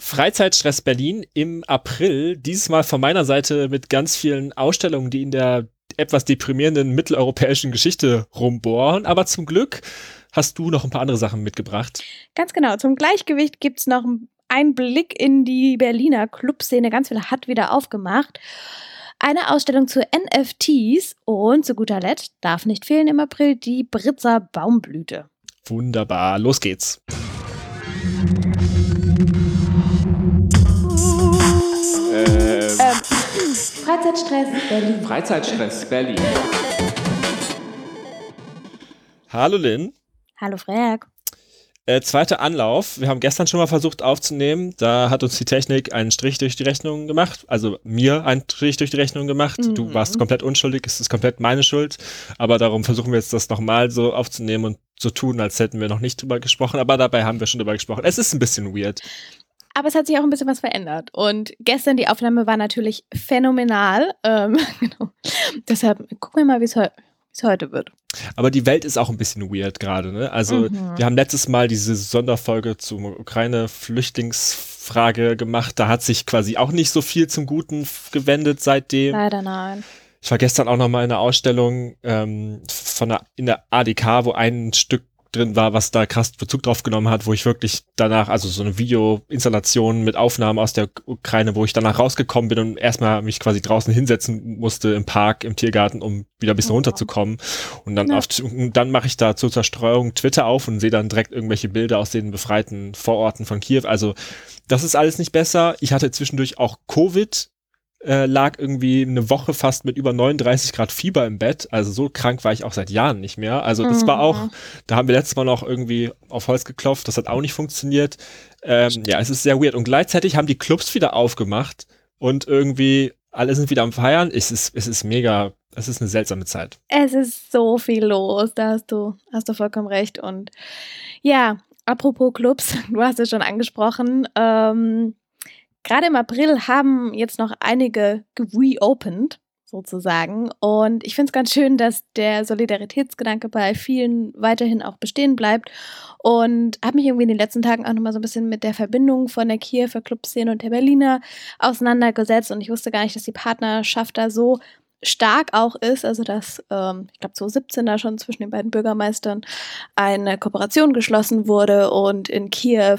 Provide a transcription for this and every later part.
Freizeitstress Berlin im April. Dieses Mal von meiner Seite mit ganz vielen Ausstellungen, die in der etwas deprimierenden mitteleuropäischen Geschichte rumbohren. Aber zum Glück hast du noch ein paar andere Sachen mitgebracht. Ganz genau. Zum Gleichgewicht gibt es noch einen Blick in die Berliner Clubszene. Ganz viel hat wieder aufgemacht. Eine Ausstellung zu NFTs und zu guter Letzt darf nicht fehlen im April die Britzer Baumblüte. Wunderbar, los geht's. Ähm, Freizeitstress Berlin. Freizeitstress Berlin. Hallo Lynn. Hallo Frag. Äh, zweiter Anlauf. Wir haben gestern schon mal versucht aufzunehmen. Da hat uns die Technik einen Strich durch die Rechnung gemacht. Also mir einen Strich durch die Rechnung gemacht. Mhm. Du warst komplett unschuldig. Es ist komplett meine Schuld. Aber darum versuchen wir jetzt das nochmal so aufzunehmen und zu tun, als hätten wir noch nicht drüber gesprochen. Aber dabei haben wir schon drüber gesprochen. Es ist ein bisschen weird. Aber es hat sich auch ein bisschen was verändert. Und gestern die Aufnahme war natürlich phänomenal. Ähm, genau. Deshalb gucken wir mal, wie es heute es heute wird. Aber die Welt ist auch ein bisschen weird gerade. Ne? Also mhm. wir haben letztes Mal diese Sonderfolge zur Ukraine-Flüchtlingsfrage gemacht. Da hat sich quasi auch nicht so viel zum Guten gewendet seitdem. Leider nein. Ich war gestern auch noch mal in einer Ausstellung ähm, von der, in der ADK, wo ein Stück drin war, was da krass Bezug drauf genommen hat, wo ich wirklich danach, also so eine Videoinstallation mit Aufnahmen aus der Ukraine, wo ich danach rausgekommen bin und erstmal mich quasi draußen hinsetzen musste im Park, im Tiergarten, um wieder ein bisschen oh. runterzukommen. Und dann, ja. auf, dann mache ich da zur Zerstreuung Twitter auf und sehe dann direkt irgendwelche Bilder aus den befreiten Vororten von Kiew. Also das ist alles nicht besser. Ich hatte zwischendurch auch Covid äh, lag irgendwie eine Woche fast mit über 39 Grad Fieber im Bett. Also so krank war ich auch seit Jahren nicht mehr. Also das mhm. war auch, da haben wir letztes Mal noch irgendwie auf Holz geklopft. Das hat auch nicht funktioniert. Ähm, ja, es ist sehr weird. Und gleichzeitig haben die Clubs wieder aufgemacht und irgendwie alle sind wieder am Feiern. Es ist, es ist mega, es ist eine seltsame Zeit. Es ist so viel los. Da hast du, hast du vollkommen recht. Und ja, apropos Clubs, du hast es schon angesprochen. Ähm, Gerade im April haben jetzt noch einige reopened, sozusagen. Und ich finde es ganz schön, dass der Solidaritätsgedanke bei vielen weiterhin auch bestehen bleibt. Und habe mich irgendwie in den letzten Tagen auch nochmal so ein bisschen mit der Verbindung von der Kiewer Clubszene und der Berliner auseinandergesetzt. Und ich wusste gar nicht, dass die Partnerschaft da so stark auch ist, also dass, ähm, ich glaube, 2017 da schon zwischen den beiden Bürgermeistern eine Kooperation geschlossen wurde und in Kiew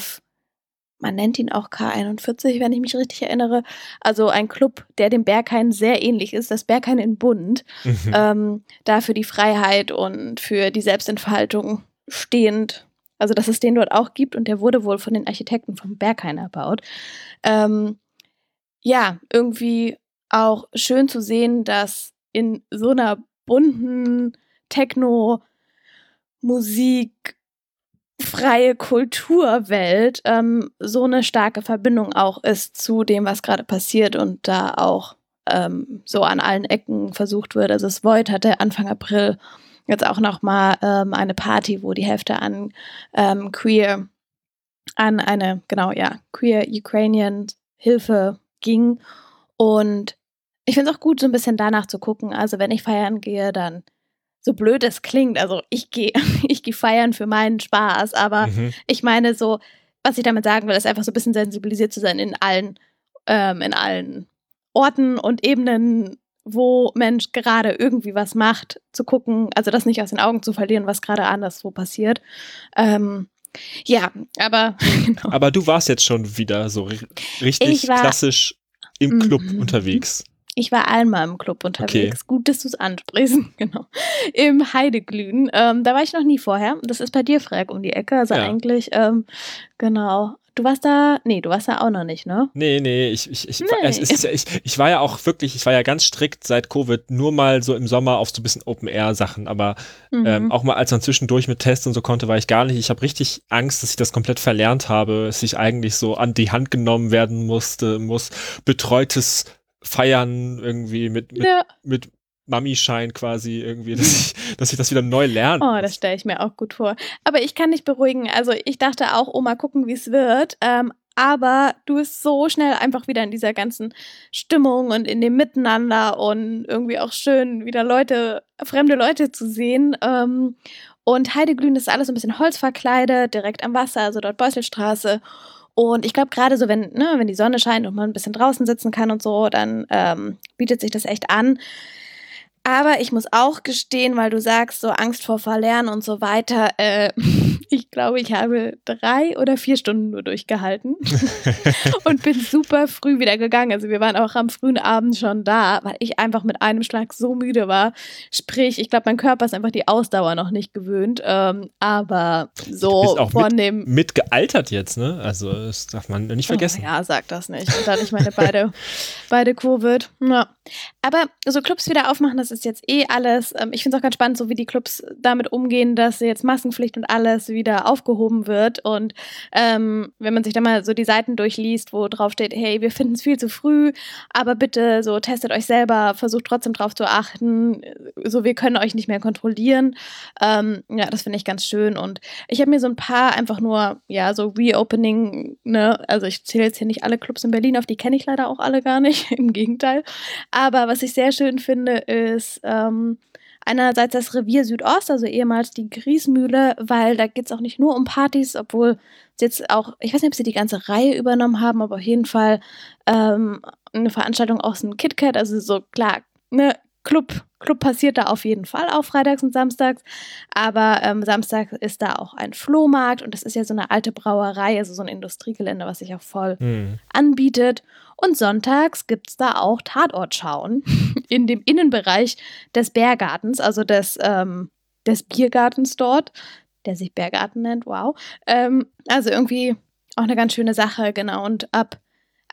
man nennt ihn auch K41, wenn ich mich richtig erinnere. Also ein Club, der dem Berghain sehr ähnlich ist, das Berghain in Bund, mhm. ähm, da für die Freiheit und für die Selbstentfaltung stehend. Also dass es den dort auch gibt und der wurde wohl von den Architekten vom Berghain erbaut. Ähm, ja, irgendwie auch schön zu sehen, dass in so einer bunten Techno-Musik freie Kulturwelt ähm, so eine starke Verbindung auch ist zu dem, was gerade passiert und da auch ähm, so an allen Ecken versucht wird. Also das Void hatte Anfang April jetzt auch noch mal ähm, eine Party, wo die Hälfte an ähm, queer an eine genau ja queer Ukrainian Hilfe ging und ich finde es auch gut, so ein bisschen danach zu gucken. Also wenn ich feiern gehe, dann so blöd es klingt, also ich gehe ich geh feiern für meinen Spaß, aber mhm. ich meine so, was ich damit sagen will, ist einfach so ein bisschen sensibilisiert zu sein in allen, ähm, in allen Orten und Ebenen, wo Mensch gerade irgendwie was macht, zu gucken, also das nicht aus den Augen zu verlieren, was gerade anderswo passiert. Ähm, ja, aber genau. Aber du warst jetzt schon wieder so richtig klassisch im Club -hmm. unterwegs. Ich war einmal im Club unterwegs. Okay. Gut, dass du es ansprichst. Genau. Im Heideglühen. Ähm, da war ich noch nie vorher. Das ist bei dir, Frag, um die Ecke. Also ja. eigentlich, ähm, genau. Du warst da, nee, du warst da auch noch nicht, ne? Nee, nee, ich, ich, ich, nee. Es ist, ich, ich war ja auch wirklich, ich war ja ganz strikt seit Covid nur mal so im Sommer auf so ein bisschen Open-Air-Sachen, aber mhm. ähm, auch mal als man zwischendurch mit Tests und so konnte, war ich gar nicht. Ich habe richtig Angst, dass ich das komplett verlernt habe, dass ich eigentlich so an die Hand genommen werden musste, muss betreutes feiern irgendwie mit, mit, ja. mit Mami-Schein quasi irgendwie, dass ich, dass ich das wieder neu lerne. Oh, das stelle ich mir auch gut vor. Aber ich kann dich beruhigen. Also ich dachte auch, oh, mal gucken, wie es wird. Ähm, aber du bist so schnell einfach wieder in dieser ganzen Stimmung und in dem Miteinander und irgendwie auch schön, wieder Leute, fremde Leute zu sehen. Ähm, und Heideglühen ist alles ein bisschen holzverkleidet, direkt am Wasser, also dort Beuselstraße. Und ich glaube, gerade so, wenn, ne, wenn die Sonne scheint und man ein bisschen draußen sitzen kann und so, dann ähm, bietet sich das echt an. Aber ich muss auch gestehen, weil du sagst, so Angst vor Verlernen und so weiter, äh, ich glaube, ich habe drei oder vier Stunden nur durchgehalten und bin super früh wieder gegangen. Also wir waren auch am frühen Abend schon da, weil ich einfach mit einem Schlag so müde war. Sprich, ich glaube, mein Körper ist einfach die Ausdauer noch nicht gewöhnt. Ähm, aber so von mit, dem. Mitgealtert jetzt, ne? Also das darf man nicht oh vergessen. Oh, ja, sag das nicht. Und dann ich meine beide, beide Covid. Ja. Aber so Clubs wieder aufmachen, das ist jetzt eh alles. Ähm, ich finde es auch ganz spannend, so wie die Clubs damit umgehen, dass jetzt Maskenpflicht und alles wieder aufgehoben wird. Und ähm, wenn man sich da mal so die Seiten durchliest, wo drauf steht, hey, wir finden es viel zu früh, aber bitte so testet euch selber, versucht trotzdem drauf zu achten, so wir können euch nicht mehr kontrollieren. Ähm, ja, das finde ich ganz schön. Und ich habe mir so ein paar einfach nur, ja, so Reopening, ne, also ich zähle jetzt hier nicht alle Clubs in Berlin auf, die kenne ich leider auch alle gar nicht, im Gegenteil. Aber was ich sehr schön finde, ist, ähm, einerseits das Revier Südost, also ehemals die Griesmühle, weil da geht es auch nicht nur um Partys, obwohl sie jetzt auch, ich weiß nicht, ob sie die ganze Reihe übernommen haben, aber auf jeden Fall ähm, eine Veranstaltung aus dem KitKat, also so klar, ne, Club, Club passiert da auf jeden Fall auch freitags und samstags, aber ähm, Samstag ist da auch ein Flohmarkt und das ist ja so eine alte Brauerei, also so ein Industriegelände, was sich auch voll mhm. anbietet. Und sonntags gibt es da auch Tatortschauen in dem Innenbereich des Bärgartens, also des, ähm, des Biergartens dort, der sich Bärgarten nennt, wow. Ähm, also irgendwie auch eine ganz schöne Sache, genau. Und ab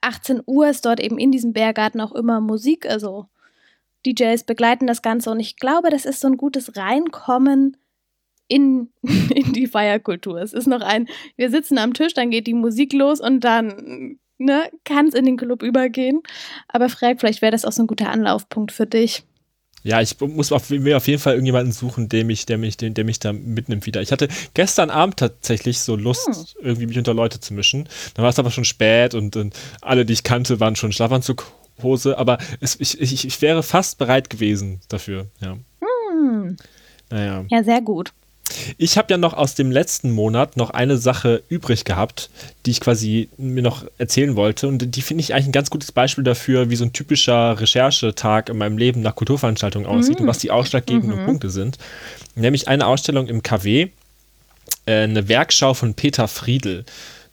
18 Uhr ist dort eben in diesem Bärgarten auch immer Musik, also DJs begleiten das Ganze und ich glaube, das ist so ein gutes Reinkommen in, in die Feierkultur. Es ist noch ein, wir sitzen am Tisch, dann geht die Musik los und dann ne, kann es in den Club übergehen. Aber frag, vielleicht wäre das auch so ein guter Anlaufpunkt für dich. Ja, ich muss auf, mir auf jeden Fall irgendjemanden suchen, der mich, der mich, der, der mich da mitnimmt wieder. Ich hatte gestern Abend tatsächlich so Lust, hm. irgendwie mich unter Leute zu mischen. Dann war es aber schon spät und, und alle, die ich kannte, waren schon Schlafanzughose. Aber es, ich, ich, ich wäre fast bereit gewesen dafür. Ja. Hm. Naja. Ja, sehr gut. Ich habe ja noch aus dem letzten Monat noch eine Sache übrig gehabt, die ich quasi mir noch erzählen wollte. Und die finde ich eigentlich ein ganz gutes Beispiel dafür, wie so ein typischer Recherchetag in meinem Leben nach Kulturveranstaltungen aussieht mhm. und was die ausschlaggebenden mhm. Punkte sind. Nämlich eine Ausstellung im KW, äh, eine Werkschau von Peter Friedl.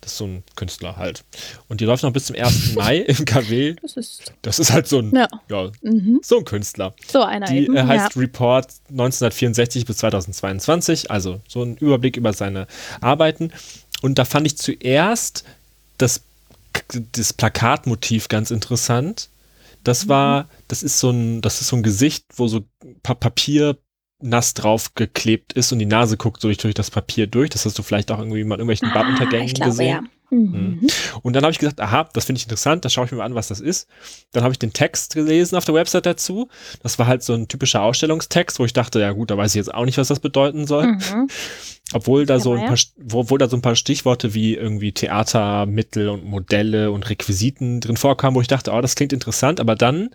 Das ist so ein Künstler halt. Und die läuft noch bis zum 1. Mai im KW. Das ist, das ist halt so ein, ja. ja mhm. so ein Künstler. So einer Die eben, äh, heißt ja. Report 1964 bis 2022, also so ein Überblick über seine Arbeiten. Und da fand ich zuerst das, das Plakatmotiv ganz interessant. Das mhm. war, das ist so ein, das ist so ein Gesicht, wo so pa Papier nass drauf geklebt ist und die Nase guckt so durch, durch das Papier durch. Das hast du vielleicht auch irgendwie mal in irgendwelchen ah, Baduntergängen gesehen. Ja. Mhm. Und dann habe ich gesagt, aha, das finde ich interessant, da schaue ich mir mal an, was das ist. Dann habe ich den Text gelesen auf der Website dazu. Das war halt so ein typischer Ausstellungstext, wo ich dachte, ja gut, da weiß ich jetzt auch nicht, was das bedeuten soll. Mhm. Obwohl da, so ein paar, obwohl da so ein paar Stichworte wie irgendwie Theatermittel und Modelle und Requisiten drin vorkamen, wo ich dachte, oh, das klingt interessant. Aber dann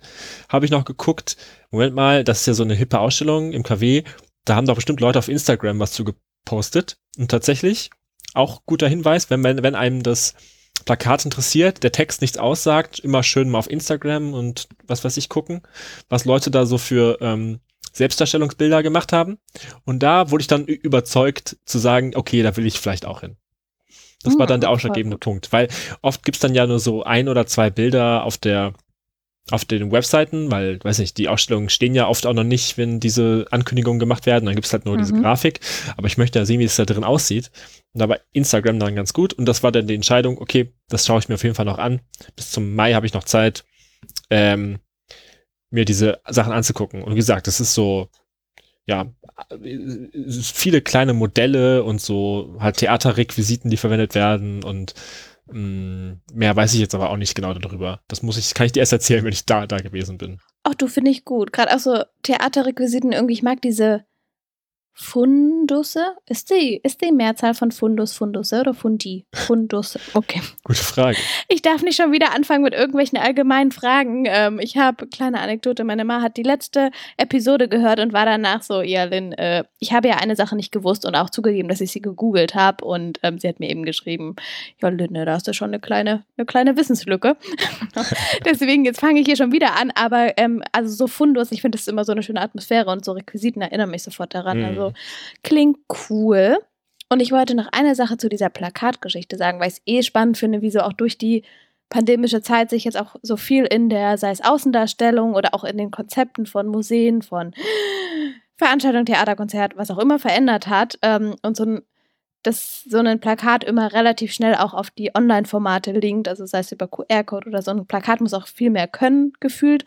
habe ich noch geguckt, Moment mal, das ist ja so eine hippe Ausstellung im KW. Da haben doch bestimmt Leute auf Instagram was zu gepostet. Und tatsächlich, auch guter Hinweis, wenn, wenn einem das Plakat interessiert, der Text nichts aussagt, immer schön mal auf Instagram und was weiß ich gucken, was Leute da so für ähm, Selbstdarstellungsbilder gemacht haben. Und da wurde ich dann überzeugt zu sagen, okay, da will ich vielleicht auch hin. Das war hm, dann der ausschlaggebende Punkt, weil oft gibt's dann ja nur so ein oder zwei Bilder auf der auf den Webseiten, weil, weiß nicht, die Ausstellungen stehen ja oft auch noch nicht, wenn diese Ankündigungen gemacht werden. Dann gibt's halt nur mhm. diese Grafik. Aber ich möchte ja sehen, wie es da drin aussieht. Und da war Instagram dann ganz gut. Und das war dann die Entscheidung, okay, das schaue ich mir auf jeden Fall noch an. Bis zum Mai habe ich noch Zeit, ähm, mir diese Sachen anzugucken. Und wie gesagt, das ist so, ja, viele kleine Modelle und so halt Theaterrequisiten, die verwendet werden und mehr weiß ich jetzt aber auch nicht genau darüber. Das muss ich, kann ich dir erst erzählen, wenn ich da, da gewesen bin. Ach, du finde ich gut. Gerade auch so Theaterrequisiten irgendwie, ich mag diese Fundusse? Ist die, ist die Mehrzahl von Fundus Fundusse oder Fundi? Fundusse. Okay. Gute Frage. Ich darf nicht schon wieder anfangen mit irgendwelchen allgemeinen Fragen. Ähm, ich habe, kleine Anekdote, meine Mama hat die letzte Episode gehört und war danach so, ja, Lynn, äh, ich habe ja eine Sache nicht gewusst und auch zugegeben, dass ich sie gegoogelt habe und ähm, sie hat mir eben geschrieben, ja, Lynn, da hast du schon eine kleine, eine kleine Wissenslücke. Deswegen, jetzt fange ich hier schon wieder an, aber ähm, also so Fundus, ich finde das immer so eine schöne Atmosphäre und so Requisiten erinnern mich sofort daran. Mhm. Also klingt cool. Und ich wollte noch eine Sache zu dieser Plakatgeschichte sagen, weil ich es eh spannend finde, wie so auch durch die pandemische Zeit sich jetzt auch so viel in der, sei es Außendarstellung oder auch in den Konzepten von Museen, von Veranstaltungen, Theaterkonzert, was auch immer verändert hat. Ähm, und so ein, dass so ein Plakat immer relativ schnell auch auf die Online-Formate linkt, also sei es über QR-Code oder so. Ein Plakat muss auch viel mehr können, gefühlt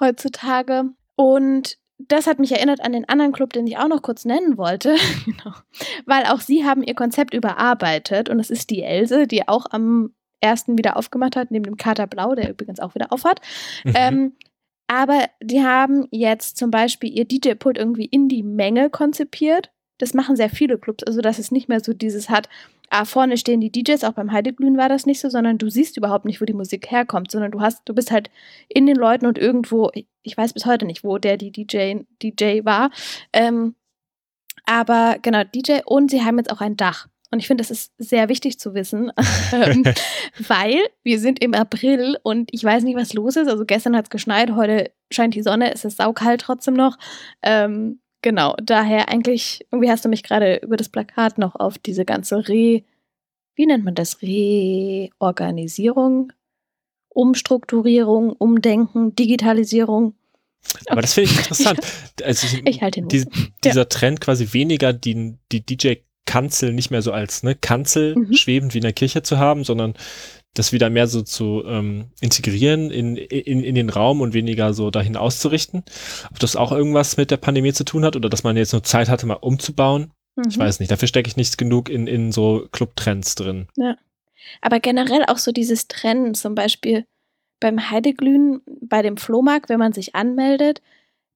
heutzutage. Und das hat mich erinnert an den anderen Club, den ich auch noch kurz nennen wollte. genau. Weil auch sie haben ihr Konzept überarbeitet und das ist die Else, die auch am ersten wieder aufgemacht hat, neben dem Kater Blau, der übrigens auch wieder aufhat. Mhm. Ähm, aber die haben jetzt zum Beispiel ihr DJ-Pult irgendwie in die Menge konzipiert. Das machen sehr viele Clubs, also dass es nicht mehr so dieses hat, ah, vorne stehen die DJs, auch beim Heideglühen war das nicht so, sondern du siehst überhaupt nicht, wo die Musik herkommt, sondern du hast, du bist halt in den Leuten und irgendwo, ich weiß bis heute nicht, wo der die DJ, DJ war. Ähm, aber genau, DJ und sie haben jetzt auch ein Dach. Und ich finde, das ist sehr wichtig zu wissen, ähm, weil wir sind im April und ich weiß nicht, was los ist. Also gestern hat es geschneit, heute scheint die Sonne, es ist saukalt trotzdem noch. Ähm, genau, daher eigentlich, irgendwie hast du mich gerade über das Plakat noch auf diese ganze Re, wie nennt man das? Reorganisierung, Umstrukturierung, Umdenken, Digitalisierung. Aber das finde ich interessant. Also ich, halte den die, Dieser ja. Trend quasi weniger die, die DJ-Kanzel nicht mehr so als ne, Kanzel mhm. schwebend wie in der Kirche zu haben, sondern das wieder mehr so zu ähm, integrieren in, in, in den Raum und weniger so dahin auszurichten. Ob das auch irgendwas mit der Pandemie zu tun hat oder dass man jetzt nur Zeit hatte, mal umzubauen. Mhm. Ich weiß nicht. Dafür stecke ich nicht genug in, in so Clubtrends drin. Ja. Aber generell auch so dieses Trennen, zum Beispiel beim Heideglühen, bei dem Flohmarkt, wenn man sich anmeldet,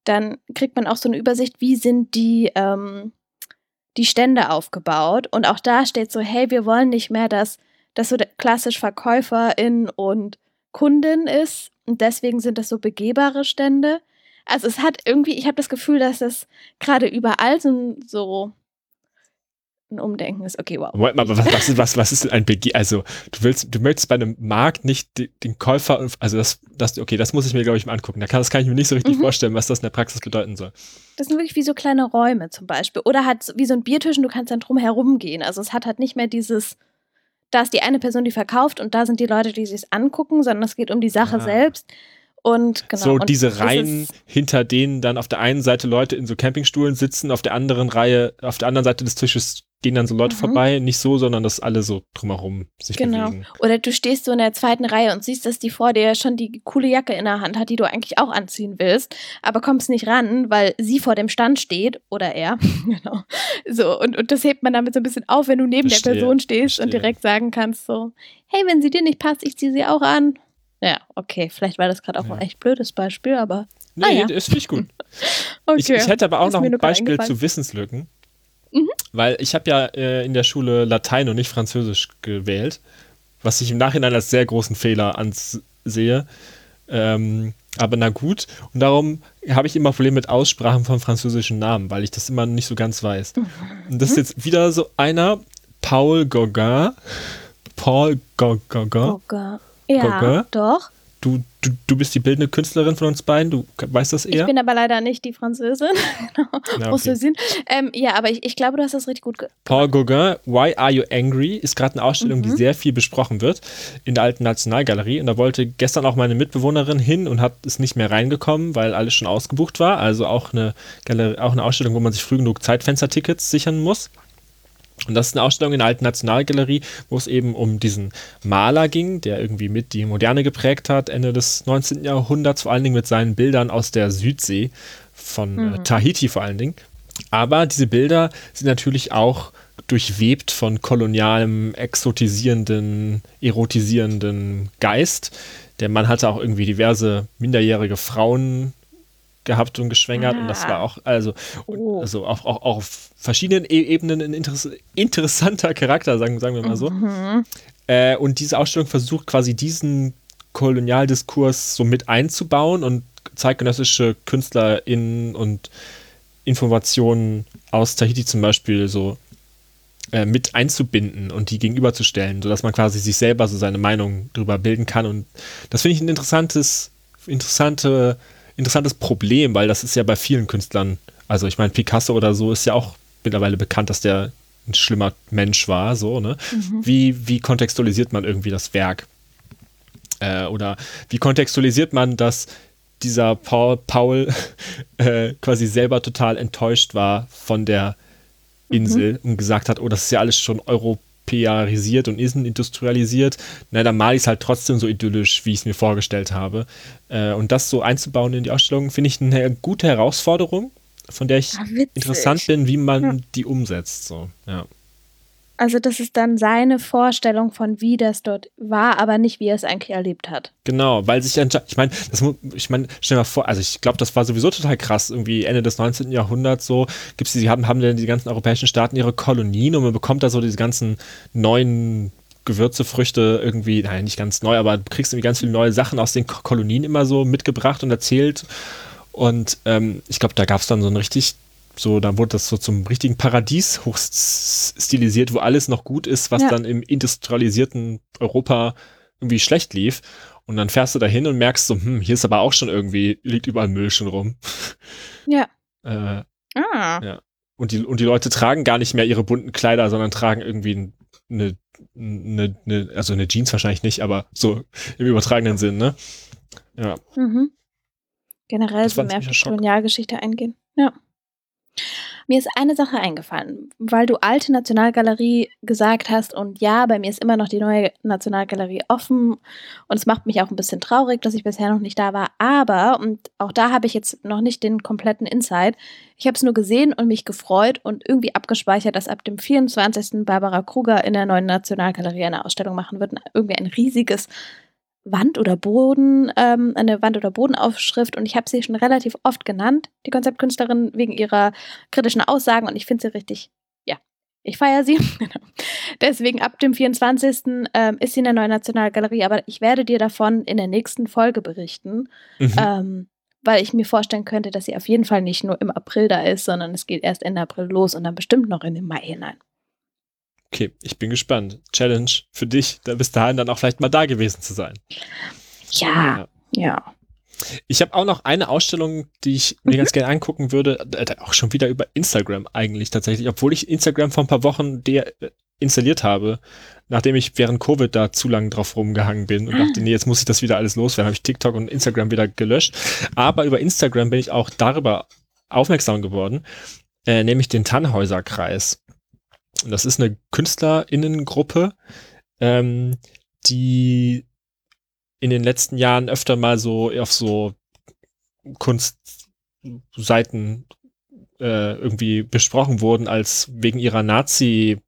dann kriegt man auch so eine Übersicht, wie sind die, ähm, die Stände aufgebaut. Und auch da steht so, hey, wir wollen nicht mehr, dass das so klassisch Verkäuferin und Kundin ist. Und deswegen sind das so begehbare Stände. Also es hat irgendwie, ich habe das Gefühl, dass das gerade überall so, so ein Umdenken ist. Okay, wow. Moment mal, was, was, ist, was, was ist denn ein Bege Also, du willst, du möchtest bei einem Markt nicht den, den Käufer, also das, das, okay, das muss ich mir, glaube ich, mal angucken. Da kann, das kann ich mir nicht so richtig mhm. vorstellen, was das in der Praxis bedeuten soll. Das sind wirklich wie so kleine Räume zum Beispiel. Oder halt wie so ein Biertisch und du kannst dann drum herum gehen. Also es hat halt nicht mehr dieses da ist die eine Person, die verkauft und da sind die Leute, die sich angucken, sondern es geht um die Sache ah. selbst. Und genau. So und diese Reihen, hinter denen dann auf der einen Seite Leute in so Campingstuhlen sitzen, auf der anderen Reihe, auf der anderen Seite des Tisches gehen dann so Leute mhm. vorbei, nicht so, sondern dass alle so drumherum sich genau. bewegen. Oder du stehst so in der zweiten Reihe und siehst, dass die vor dir schon die coole Jacke in der Hand hat, die du eigentlich auch anziehen willst, aber kommst nicht ran, weil sie vor dem Stand steht oder er. genau. So, und, und das hebt man damit so ein bisschen auf, wenn du neben Verstehe. der Person stehst Verstehe. und direkt sagen kannst so, hey, wenn sie dir nicht passt, ich ziehe sie auch an. Ja, okay, vielleicht war das gerade auch ja. ein echt blödes Beispiel, aber. Nee, ah, ja. das finde ich gut. okay. ich, ich, hätte aber auch noch ein Beispiel zu Wissenslücken. Mhm. Weil ich habe ja äh, in der Schule Latein und nicht Französisch gewählt, was ich im Nachhinein als sehr großen Fehler ansehe. Ähm, aber na gut. Und darum habe ich immer Probleme mit Aussprachen von französischen Namen, weil ich das immer nicht so ganz weiß. Mhm. Und das ist jetzt wieder so einer, Paul Gauguin. Paul Gauguin. Gauguin. Ja, Gauguin. doch. Du, du, du bist die bildende Künstlerin von uns beiden, du weißt das eher? Ich bin aber leider nicht die Französin. genau. Ja, okay. ähm, ja, aber ich, ich glaube, du hast das richtig gut gemacht. Paul Gauguin, Why Are You Angry? ist gerade eine Ausstellung, mhm. die sehr viel besprochen wird in der Alten Nationalgalerie. Und da wollte gestern auch meine Mitbewohnerin hin und hat es nicht mehr reingekommen, weil alles schon ausgebucht war. Also auch eine, Galerie, auch eine Ausstellung, wo man sich früh genug Zeitfenstertickets sichern muss. Und das ist eine Ausstellung in der Alten Nationalgalerie, wo es eben um diesen Maler ging, der irgendwie mit die Moderne geprägt hat, Ende des 19. Jahrhunderts, vor allen Dingen mit seinen Bildern aus der Südsee, von äh, mhm. Tahiti vor allen Dingen. Aber diese Bilder sind natürlich auch durchwebt von kolonialem, exotisierenden, erotisierenden Geist. Der Mann hatte auch irgendwie diverse minderjährige Frauen gehabt und geschwängert ah. und das war auch, also, oh. also auch, auch, auch auf verschiedenen e Ebenen ein interess interessanter Charakter, sagen, sagen wir mal so. Mhm. Äh, und diese Ausstellung versucht quasi diesen Kolonialdiskurs so mit einzubauen und zeitgenössische KünstlerInnen und Informationen aus Tahiti zum Beispiel so äh, mit einzubinden und die gegenüberzustellen, sodass man quasi sich selber so seine Meinung darüber bilden kann. Und das finde ich ein interessantes, interessante, interessantes Problem, weil das ist ja bei vielen Künstlern, also ich meine, Picasso oder so ist ja auch mittlerweile bekannt, dass der ein schlimmer Mensch war, so, ne? Mhm. Wie, wie kontextualisiert man irgendwie das Werk? Äh, oder wie kontextualisiert man, dass dieser Paul, Paul äh, quasi selber total enttäuscht war von der Insel mhm. und gesagt hat, oh, das ist ja alles schon europäerisiert und ist industrialisiert. Na, dann mal ich es halt trotzdem so idyllisch, wie ich es mir vorgestellt habe. Äh, und das so einzubauen in die Ausstellung, finde ich eine gute Herausforderung, von der ich Ach, interessant bin, wie man ja. die umsetzt. So, ja. Also das ist dann seine Vorstellung von wie das dort war, aber nicht wie er es eigentlich erlebt hat. Genau, weil sich ich meine, ich meine, stell mal vor, also ich glaube, das war sowieso total krass, irgendwie Ende des 19. Jahrhunderts so, gibt's die, haben, haben dann die ganzen europäischen Staaten ihre Kolonien und man bekommt da so diese ganzen neuen Gewürze, Früchte irgendwie, nein, nicht ganz neu, aber du kriegst irgendwie ganz viele neue Sachen aus den Kolonien immer so mitgebracht und erzählt. Und ähm, ich glaube, da gab es dann so ein richtig so, dann wurde das so zum richtigen Paradies hochstilisiert, wo alles noch gut ist, was ja. dann im industrialisierten Europa irgendwie schlecht lief. Und dann fährst du dahin und merkst so, hm, hier ist aber auch schon irgendwie, liegt überall Müll schon rum. Ja. äh, ah. Ja. Und die, und die Leute tragen gar nicht mehr ihre bunten Kleider, sondern tragen irgendwie eine, eine, eine also eine Jeans wahrscheinlich nicht, aber so im übertragenen Sinn, ne? Ja. Mhm. Generell so mehr auf Kolonialgeschichte eingehen. Ja. Mir ist eine Sache eingefallen, weil du alte Nationalgalerie gesagt hast und ja, bei mir ist immer noch die neue Nationalgalerie offen und es macht mich auch ein bisschen traurig, dass ich bisher noch nicht da war, aber und auch da habe ich jetzt noch nicht den kompletten Insight. Ich habe es nur gesehen und mich gefreut und irgendwie abgespeichert, dass ab dem 24. Barbara Kruger in der neuen Nationalgalerie eine Ausstellung machen wird, irgendwie ein riesiges Wand oder Boden, ähm, eine Wand- oder Bodenaufschrift und ich habe sie schon relativ oft genannt, die Konzeptkünstlerin, wegen ihrer kritischen Aussagen und ich finde sie richtig, ja, ich feiere sie. Genau. Deswegen ab dem 24. Ähm, ist sie in der Neuen Nationalgalerie, aber ich werde dir davon in der nächsten Folge berichten, mhm. ähm, weil ich mir vorstellen könnte, dass sie auf jeden Fall nicht nur im April da ist, sondern es geht erst Ende April los und dann bestimmt noch in den Mai hinein. Okay, ich bin gespannt. Challenge für dich, da bis dahin dann auch vielleicht mal da gewesen zu sein. Ja, ja. ja. Ich habe auch noch eine Ausstellung, die ich mir mhm. ganz gerne angucken würde, auch schon wieder über Instagram eigentlich tatsächlich, obwohl ich Instagram vor ein paar Wochen installiert habe, nachdem ich während Covid da zu lange drauf rumgehangen bin und dachte, nee, jetzt muss ich das wieder alles loswerden, habe ich TikTok und Instagram wieder gelöscht. Aber über Instagram bin ich auch darüber aufmerksam geworden, äh, nämlich den Tannhäuser-Kreis. Das ist eine KünstlerInnengruppe, ähm, die in den letzten Jahren öfter mal so auf so Kunstseiten äh, irgendwie besprochen wurden, als wegen ihrer Nazi-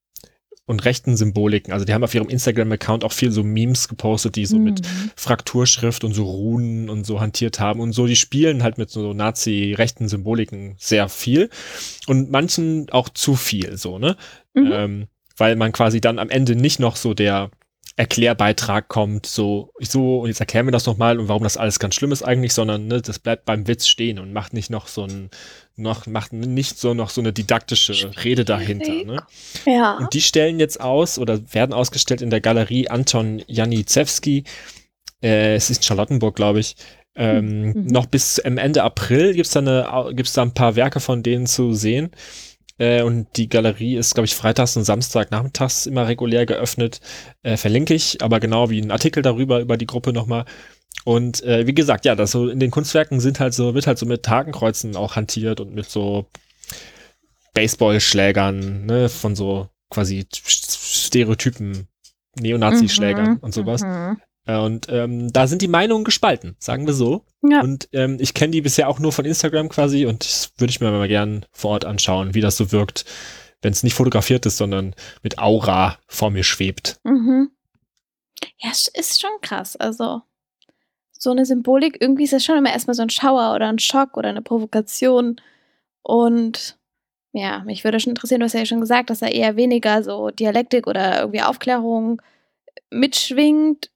und rechten Symboliken. Also die haben auf ihrem Instagram-Account auch viel so Memes gepostet, die so mhm. mit Frakturschrift und so Runen und so hantiert haben und so. Die spielen halt mit so Nazi-rechten Symboliken sehr viel und manchen auch zu viel, so, ne? Mhm. Ähm, weil man quasi dann am Ende nicht noch so der Erklärbeitrag kommt, so, so, und jetzt erklären wir das nochmal und warum das alles ganz schlimm ist eigentlich, sondern ne, das bleibt beim Witz stehen und macht nicht noch so ein, noch, macht nicht so noch so eine didaktische Rede dahinter. Ne? Ja. Und die stellen jetzt aus oder werden ausgestellt in der Galerie Anton Janicewski. Äh, es ist in Charlottenburg, glaube ich. Ähm, mhm. Noch bis Ende April gibt's da, eine, gibt's da ein paar Werke von denen zu sehen. Äh, und die Galerie ist, glaube ich, freitags und Samstag nachmittags immer regulär geöffnet. Äh, verlinke ich, aber genau wie ein Artikel darüber, über die Gruppe nochmal. Und äh, wie gesagt, ja, das so in den Kunstwerken sind halt so, wird halt so mit Hakenkreuzen auch hantiert und mit so Baseballschlägern, ne, von so quasi Stereotypen, Neonazi-Schlägern mhm, und sowas. Mhm. Äh, und ähm, da sind die Meinungen gespalten, sagen wir so. Ja. Und ähm, ich kenne die bisher auch nur von Instagram quasi und das würde ich mir mal gern vor Ort anschauen, wie das so wirkt, wenn es nicht fotografiert ist, sondern mit Aura vor mir schwebt. Mhm. Ja, es ist schon krass. Also so eine Symbolik, irgendwie ist das schon immer erstmal so ein Schauer oder ein Schock oder eine Provokation. Und ja, mich würde schon interessieren, du hast ja schon gesagt, dass da eher weniger so Dialektik oder irgendwie Aufklärung mitschwingt,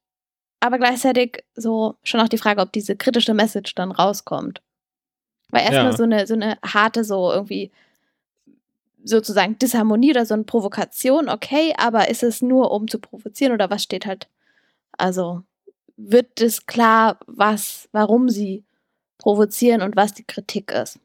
aber gleichzeitig so schon auch die Frage, ob diese kritische Message dann rauskommt. Weil erstmal ja. so eine so eine harte so irgendwie sozusagen Disharmonie oder so eine Provokation, okay, aber ist es nur um zu provozieren oder was steht halt also wird es klar, was warum sie provozieren und was die Kritik ist.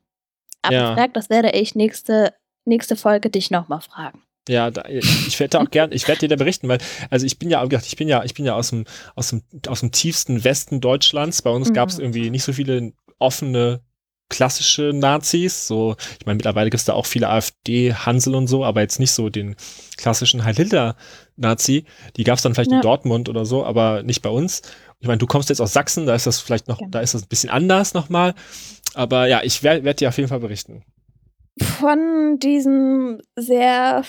Aber ja. Frag, das werde ich nächste nächste Folge dich nochmal fragen. Ja, da, ich werde auch gern, ich werde dir da berichten, weil, also ich bin ja, ich bin ja, ich bin ja aus dem, aus dem, aus dem tiefsten Westen Deutschlands. Bei uns mhm. gab es irgendwie nicht so viele offene klassische Nazis. So, ich meine, mittlerweile gibt es da auch viele AfD-Hansel und so, aber jetzt nicht so den klassischen Heil-Hitler-Nazi. Die gab es dann vielleicht ja. in Dortmund oder so, aber nicht bei uns. Ich meine, du kommst jetzt aus Sachsen, da ist das vielleicht noch, ja. da ist das ein bisschen anders nochmal. Aber ja, ich werde werd dir auf jeden Fall berichten. Von diesem sehr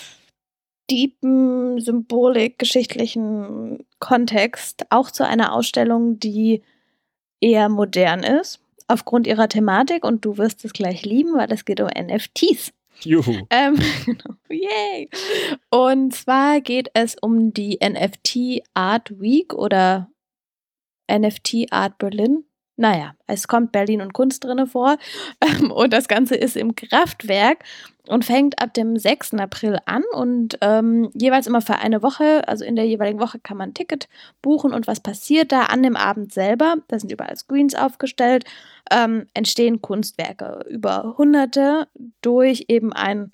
deepen, symbolik-geschichtlichen Kontext auch zu einer Ausstellung, die eher modern ist, aufgrund ihrer Thematik. Und du wirst es gleich lieben, weil es geht um NFTs. Juhu. Ähm. Yay. Und zwar geht es um die NFT Art Week oder NFT Art Berlin. Naja, es kommt Berlin und Kunst drinne vor. Ähm, und das Ganze ist im Kraftwerk und fängt ab dem 6. April an. Und ähm, jeweils immer für eine Woche, also in der jeweiligen Woche kann man ein Ticket buchen. Und was passiert da an dem Abend selber, da sind überall Screens aufgestellt, ähm, entstehen Kunstwerke über Hunderte durch eben einen,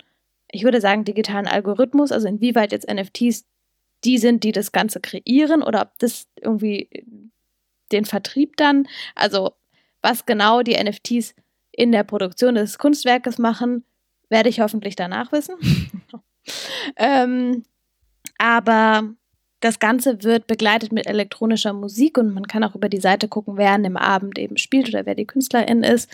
ich würde sagen, digitalen Algorithmus, also inwieweit jetzt NFTs die sind, die das Ganze kreieren oder ob das irgendwie den Vertrieb dann, also was genau die NFTs in der Produktion des Kunstwerkes machen, werde ich hoffentlich danach wissen. ähm, aber das Ganze wird begleitet mit elektronischer Musik und man kann auch über die Seite gucken, wer an dem Abend eben spielt oder wer die Künstlerin ist.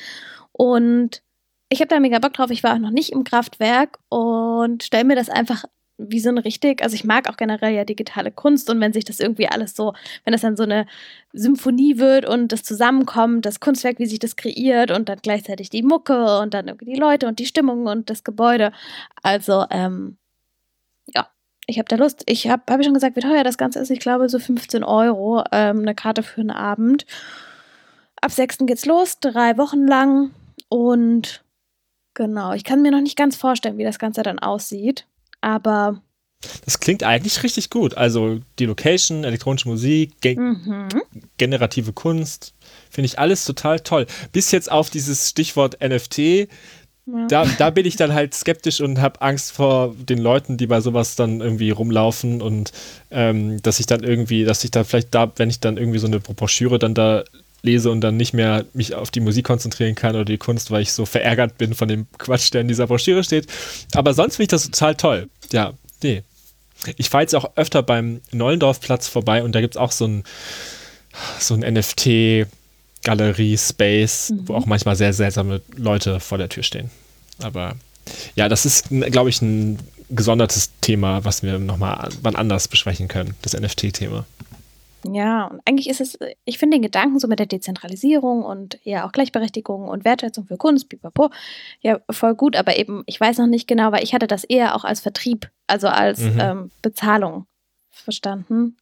Und ich habe da mega Bock drauf. Ich war auch noch nicht im Kraftwerk und stelle mir das einfach wie so ein richtig, also ich mag auch generell ja digitale Kunst und wenn sich das irgendwie alles so, wenn das dann so eine Symphonie wird und das zusammenkommt, das Kunstwerk, wie sich das kreiert und dann gleichzeitig die Mucke und dann irgendwie die Leute und die Stimmung und das Gebäude. Also, ähm, ja, ich habe da Lust. Ich habe, ich schon gesagt, wie teuer das Ganze ist. Ich glaube, so 15 Euro, ähm, eine Karte für einen Abend. Ab 6. geht's los, drei Wochen lang und genau, ich kann mir noch nicht ganz vorstellen, wie das Ganze dann aussieht aber. Das klingt eigentlich richtig gut. Also die Location, elektronische Musik, ge mhm. generative Kunst, finde ich alles total toll. Bis jetzt auf dieses Stichwort NFT. Ja. Da, da bin ich dann halt skeptisch und habe Angst vor den Leuten, die bei sowas dann irgendwie rumlaufen und ähm, dass ich dann irgendwie, dass ich da vielleicht da, wenn ich dann irgendwie so eine Broschüre dann da lese und dann nicht mehr mich auf die Musik konzentrieren kann oder die Kunst, weil ich so verärgert bin von dem Quatsch, der in dieser Broschüre steht. Aber sonst finde ich das total toll. Ja, nee. Ich fahre jetzt auch öfter beim Neulendorfplatz vorbei und da gibt es auch so ein, so ein NFT-Galerie-Space, mhm. wo auch manchmal sehr seltsame Leute vor der Tür stehen. Aber ja, das ist, glaube ich, ein gesondertes Thema, was wir nochmal wann anders besprechen können, das NFT-Thema. Ja, und eigentlich ist es, ich finde den Gedanken so mit der Dezentralisierung und ja auch Gleichberechtigung und Wertschätzung für Kunst, pipapo, ja voll gut, aber eben, ich weiß noch nicht genau, weil ich hatte das eher auch als Vertrieb, also als mhm. ähm, Bezahlung verstanden.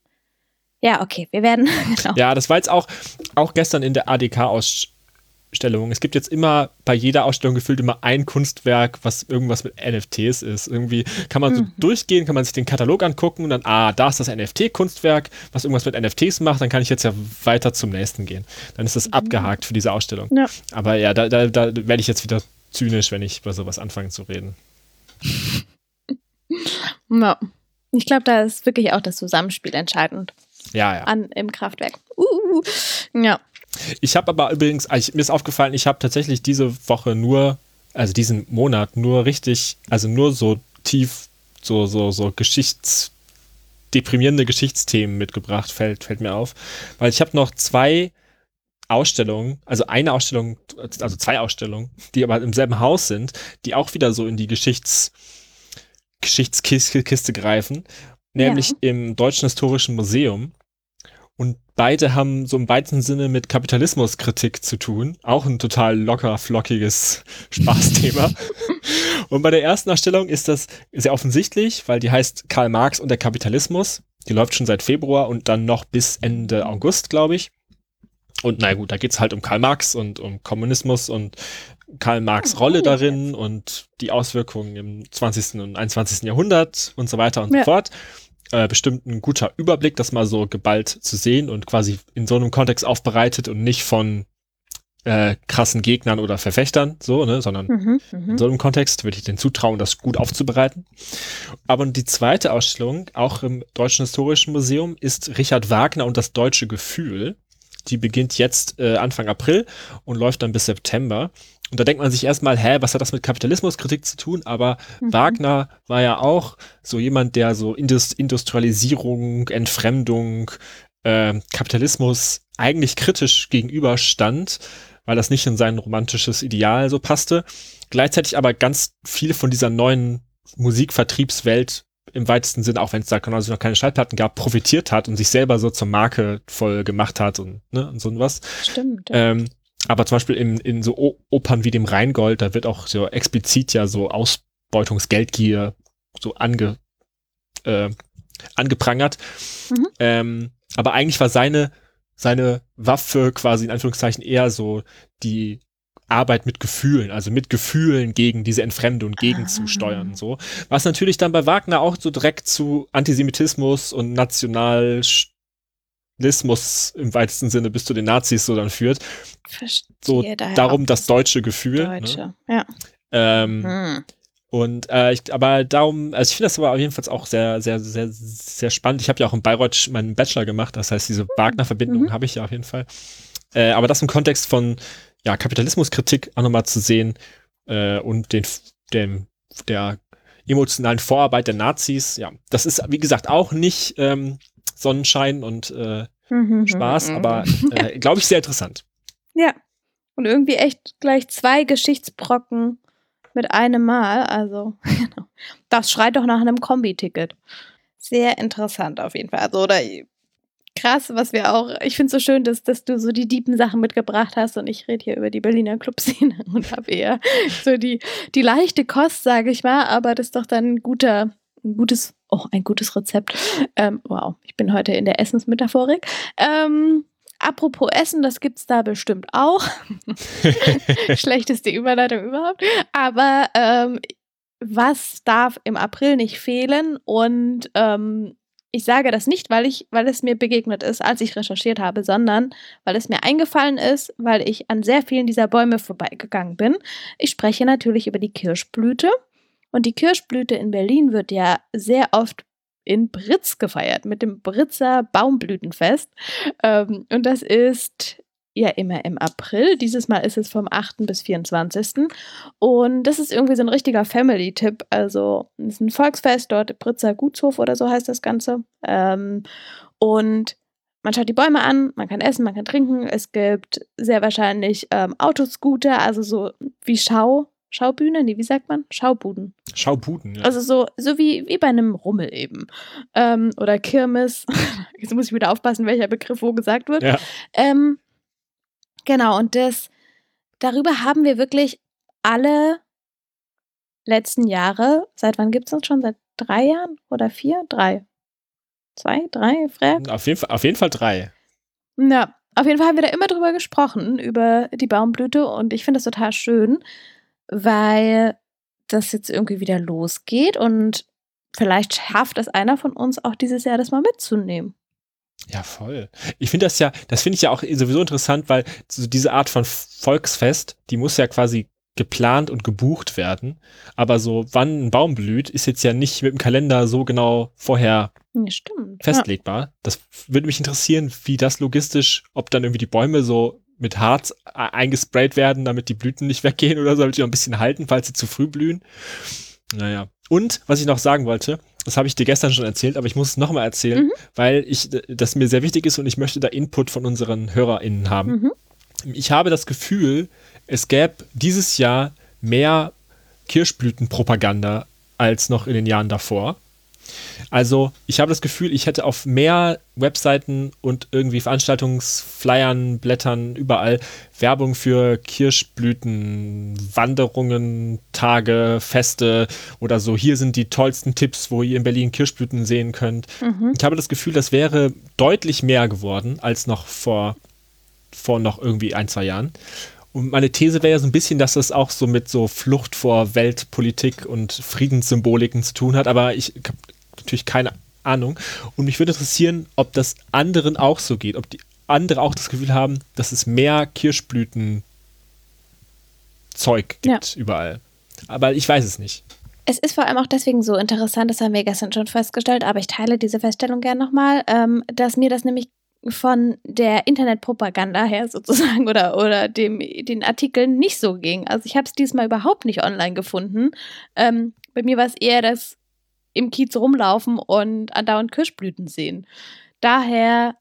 Ja, okay, wir werden. Genau. Ja, das war jetzt auch, auch gestern in der ADK-Ausstellung Ausstellungen. Es gibt jetzt immer bei jeder Ausstellung gefühlt immer ein Kunstwerk, was irgendwas mit NFTs ist. Irgendwie kann man so mhm. durchgehen, kann man sich den Katalog angucken und dann, ah, da ist das NFT-Kunstwerk, was irgendwas mit NFTs macht, dann kann ich jetzt ja weiter zum nächsten gehen. Dann ist das mhm. abgehakt für diese Ausstellung. Ja. Aber ja, da, da, da werde ich jetzt wieder zynisch, wenn ich über sowas anfange zu reden. Ja. Ich glaube, da ist wirklich auch das Zusammenspiel entscheidend. Ja, ja. An, Im Kraftwerk. Uh, ja. Ich habe aber übrigens, ich, mir ist aufgefallen, ich habe tatsächlich diese Woche nur, also diesen Monat nur richtig, also nur so tief, so, so, so Geschichts, deprimierende Geschichtsthemen mitgebracht, fällt, fällt mir auf. Weil ich habe noch zwei Ausstellungen, also eine Ausstellung, also zwei Ausstellungen, die aber im selben Haus sind, die auch wieder so in die Geschichts, Geschichtskiste greifen, nämlich ja. im Deutschen Historischen Museum Und beide haben so im weitesten Sinne mit Kapitalismuskritik zu tun. Auch ein total locker, flockiges Spaßthema. und bei der ersten Erstellung ist das sehr offensichtlich, weil die heißt Karl Marx und der Kapitalismus. Die läuft schon seit Februar und dann noch bis Ende August, glaube ich. Und na gut, da geht's halt um Karl Marx und um Kommunismus und Karl Marx Rolle darin und die Auswirkungen im 20. und 21. Jahrhundert und so weiter und ja. so fort. Äh, bestimmt ein guter Überblick, das mal so geballt zu sehen und quasi in so einem Kontext aufbereitet und nicht von äh, krassen Gegnern oder Verfechtern, so, ne, sondern mhm, in mhm. so einem Kontext würde ich den zutrauen, das gut aufzubereiten. Aber die zweite Ausstellung, auch im Deutschen Historischen Museum, ist Richard Wagner und das deutsche Gefühl. Die beginnt jetzt äh, Anfang April und läuft dann bis September. Und da denkt man sich erstmal, hä, was hat das mit Kapitalismuskritik zu tun? Aber mhm. Wagner war ja auch so jemand, der so Indust Industrialisierung, Entfremdung, äh, Kapitalismus eigentlich kritisch gegenüberstand, weil das nicht in sein romantisches Ideal so passte. Gleichzeitig aber ganz viel von dieser neuen Musikvertriebswelt im weitesten Sinn, auch wenn es da quasi noch keine Schallplatten gab, profitiert hat und sich selber so zur Marke voll gemacht hat und, ne, und so was. Stimmt. Ja. Ähm, aber zum Beispiel in, in so Opern wie dem Rheingold, da wird auch so explizit ja so Ausbeutungsgeldgier so ange, äh, angeprangert. Mhm. Ähm, aber eigentlich war seine, seine Waffe quasi in Anführungszeichen eher so die Arbeit mit Gefühlen, also mit Gefühlen gegen diese Entfremdung gegenzusteuern, ah. so. Was natürlich dann bei Wagner auch so direkt zu Antisemitismus und Nationalstatismus im weitesten Sinne bis zu den Nazis so dann führt. Verstehe, so darum das deutsche Gefühl. Ne? Deutsche, ne? ja. Ähm, hm. Und äh, ich, aber darum, also ich finde das aber auf jeden Fall auch sehr, sehr, sehr, sehr spannend. Ich habe ja auch in Bayreuth meinen Bachelor gemacht, das heißt, diese Wagner-Verbindung mhm. habe ich ja auf jeden Fall. Äh, aber das im Kontext von ja, Kapitalismuskritik auch nochmal zu sehen äh, und den, dem, der emotionalen Vorarbeit der Nazis. Ja, das ist, wie gesagt, auch nicht ähm, Sonnenschein und äh, mhm, Spaß, mhm. aber äh, glaube ich sehr interessant. Ja. Und irgendwie echt gleich zwei Geschichtsbrocken mit einem Mal. Also, genau. Das schreit doch nach einem Kombi-Ticket. Sehr interessant auf jeden Fall. Also, oder krass, was wir auch, ich finde es so schön, dass, dass du so die diepen Sachen mitgebracht hast und ich rede hier über die Berliner Clubszene und habe eher so die, die leichte Kost, sage ich mal, aber das ist doch dann ein guter, ein gutes, oh, ein gutes Rezept. Ähm, wow, ich bin heute in der Essensmetaphorik. Ähm, apropos Essen, das gibt es da bestimmt auch. Schlechteste Überleitung überhaupt. Aber ähm, was darf im April nicht fehlen? Und ähm, ich sage das nicht, weil ich, weil es mir begegnet ist, als ich recherchiert habe, sondern weil es mir eingefallen ist, weil ich an sehr vielen dieser Bäume vorbeigegangen bin. Ich spreche natürlich über die Kirschblüte. Und die Kirschblüte in Berlin wird ja sehr oft in Britz gefeiert, mit dem Britzer Baumblütenfest. Ähm, und das ist ja immer im April. Dieses Mal ist es vom 8. bis 24. Und das ist irgendwie so ein richtiger Family-Tipp. Also es ist ein Volksfest, dort Britzer Gutshof oder so heißt das Ganze. Ähm, und man schaut die Bäume an, man kann essen, man kann trinken. Es gibt sehr wahrscheinlich ähm, Autoscooter, also so wie Schau, Schaubühne, nee, wie sagt man? Schaubuden. Schaubuden, ja. Also so, so wie, wie bei einem Rummel eben. Ähm, oder Kirmes. Jetzt muss ich wieder aufpassen, welcher Begriff wo gesagt wird. Ja. Ähm, Genau, und das, darüber haben wir wirklich alle letzten Jahre, seit wann gibt es uns schon? Seit drei Jahren oder vier? Drei. Zwei, drei, Frag? Auf jeden, Fall, auf jeden Fall drei. Ja, auf jeden Fall haben wir da immer drüber gesprochen, über die Baumblüte und ich finde das total schön, weil das jetzt irgendwie wieder losgeht und vielleicht schafft es einer von uns auch dieses Jahr, das mal mitzunehmen. Ja, voll. Ich finde das ja, das finde ich ja auch sowieso interessant, weil so diese Art von Volksfest, die muss ja quasi geplant und gebucht werden. Aber so, wann ein Baum blüht, ist jetzt ja nicht mit dem Kalender so genau vorher ja, festlegbar. Ja. Das würde mich interessieren, wie das logistisch, ob dann irgendwie die Bäume so mit Harz e-, eingesprayt werden, damit die Blüten nicht weggehen oder so, damit die noch ein bisschen halten, falls sie zu früh blühen. Naja. Und, was ich noch sagen wollte, das habe ich dir gestern schon erzählt, aber ich muss es nochmal erzählen, mhm. weil ich, das mir sehr wichtig ist und ich möchte da Input von unseren HörerInnen haben. Mhm. Ich habe das Gefühl, es gäbe dieses Jahr mehr Kirschblütenpropaganda als noch in den Jahren davor. Also, ich habe das Gefühl, ich hätte auf mehr Webseiten und irgendwie Veranstaltungsflyern, Blättern, überall Werbung für Kirschblüten, Wanderungen, Tage, Feste oder so. Hier sind die tollsten Tipps, wo ihr in Berlin Kirschblüten sehen könnt. Mhm. Ich habe das Gefühl, das wäre deutlich mehr geworden als noch vor, vor noch irgendwie ein, zwei Jahren. Und meine These wäre ja so ein bisschen, dass das auch so mit so Flucht vor Weltpolitik und Friedenssymboliken zu tun hat, aber ich habe natürlich keine Ahnung. Und mich würde interessieren, ob das anderen auch so geht, ob die andere auch das Gefühl haben, dass es mehr Kirschblüten Zeug gibt ja. überall. Aber ich weiß es nicht. Es ist vor allem auch deswegen so interessant, das haben wir gestern schon festgestellt, aber ich teile diese Feststellung gerne nochmal, ähm, dass mir das nämlich von der Internetpropaganda her sozusagen oder, oder dem, den Artikeln nicht so ging. Also ich habe es diesmal überhaupt nicht online gefunden. Ähm, bei mir war es eher das im Kiez rumlaufen und andauernd Kirschblüten sehen. Daher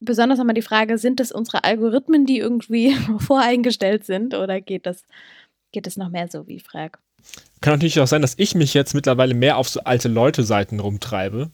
besonders nochmal die Frage, sind das unsere Algorithmen, die irgendwie voreingestellt sind oder geht das, geht es noch mehr so wie Frag? Kann natürlich auch sein, dass ich mich jetzt mittlerweile mehr auf so alte Leute-Seiten rumtreibe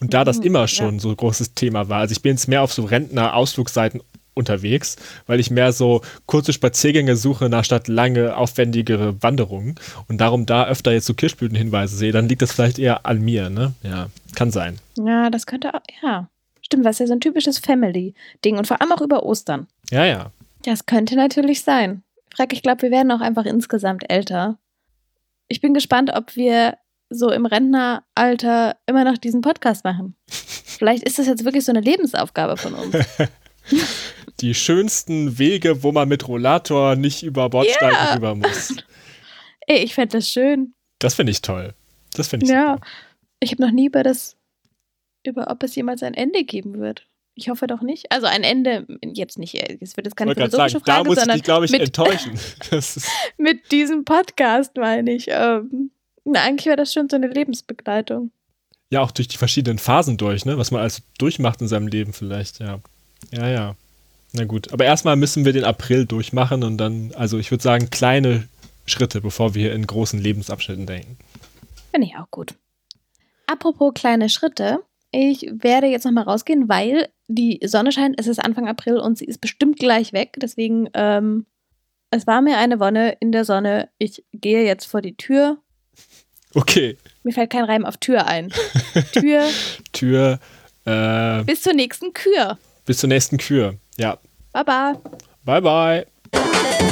und da das mhm, immer schon ja. so ein großes Thema war, also ich bin jetzt mehr auf so Rentner-Ausflugsseiten unterwegs, weil ich mehr so kurze Spaziergänge suche nach statt lange, aufwendigere Wanderungen und darum da öfter jetzt so Kirschblütenhinweise sehe, dann liegt das vielleicht eher an mir, ne? Ja, kann sein. Ja, das könnte auch, ja. Stimmt, was ja so ein typisches Family-Ding und vor allem auch über Ostern. Ja, ja. Das könnte natürlich sein. Frag, ich glaube, wir werden auch einfach insgesamt älter. Ich bin gespannt, ob wir so im Rentneralter immer noch diesen Podcast machen. Vielleicht ist das jetzt wirklich so eine Lebensaufgabe von uns. Die schönsten Wege, wo man mit Rollator nicht über Bordsteine yeah. rüber muss. Ey, ich fände das schön. Das finde ich toll. Das finde ich Ja. Super. Ich habe noch nie über das, über ob es jemals ein Ende geben wird. Ich hoffe doch nicht. Also ein Ende, jetzt nicht, es wird jetzt keine philosophische sagen, Frage, da muss sondern ich glaube ich, mit, enttäuschen. mit diesem Podcast meine ich. Ähm, na, eigentlich wäre das schon so eine Lebensbegleitung. Ja, auch durch die verschiedenen Phasen durch, ne? Was man alles durchmacht in seinem Leben vielleicht, ja. Ja, ja. Na gut. Aber erstmal müssen wir den April durchmachen und dann, also ich würde sagen, kleine Schritte, bevor wir in großen Lebensabschnitten denken. Finde ich auch gut. Apropos kleine Schritte, ich werde jetzt nochmal rausgehen, weil die Sonne scheint, es ist Anfang April und sie ist bestimmt gleich weg. Deswegen, ähm, es war mir eine Wonne in der Sonne. Ich gehe jetzt vor die Tür Okay. Mir fällt kein Reim auf Tür ein. Tür. Tür. Äh, bis zur nächsten Kür. Bis zur nächsten Kür, ja. Bye bye. Bye bye.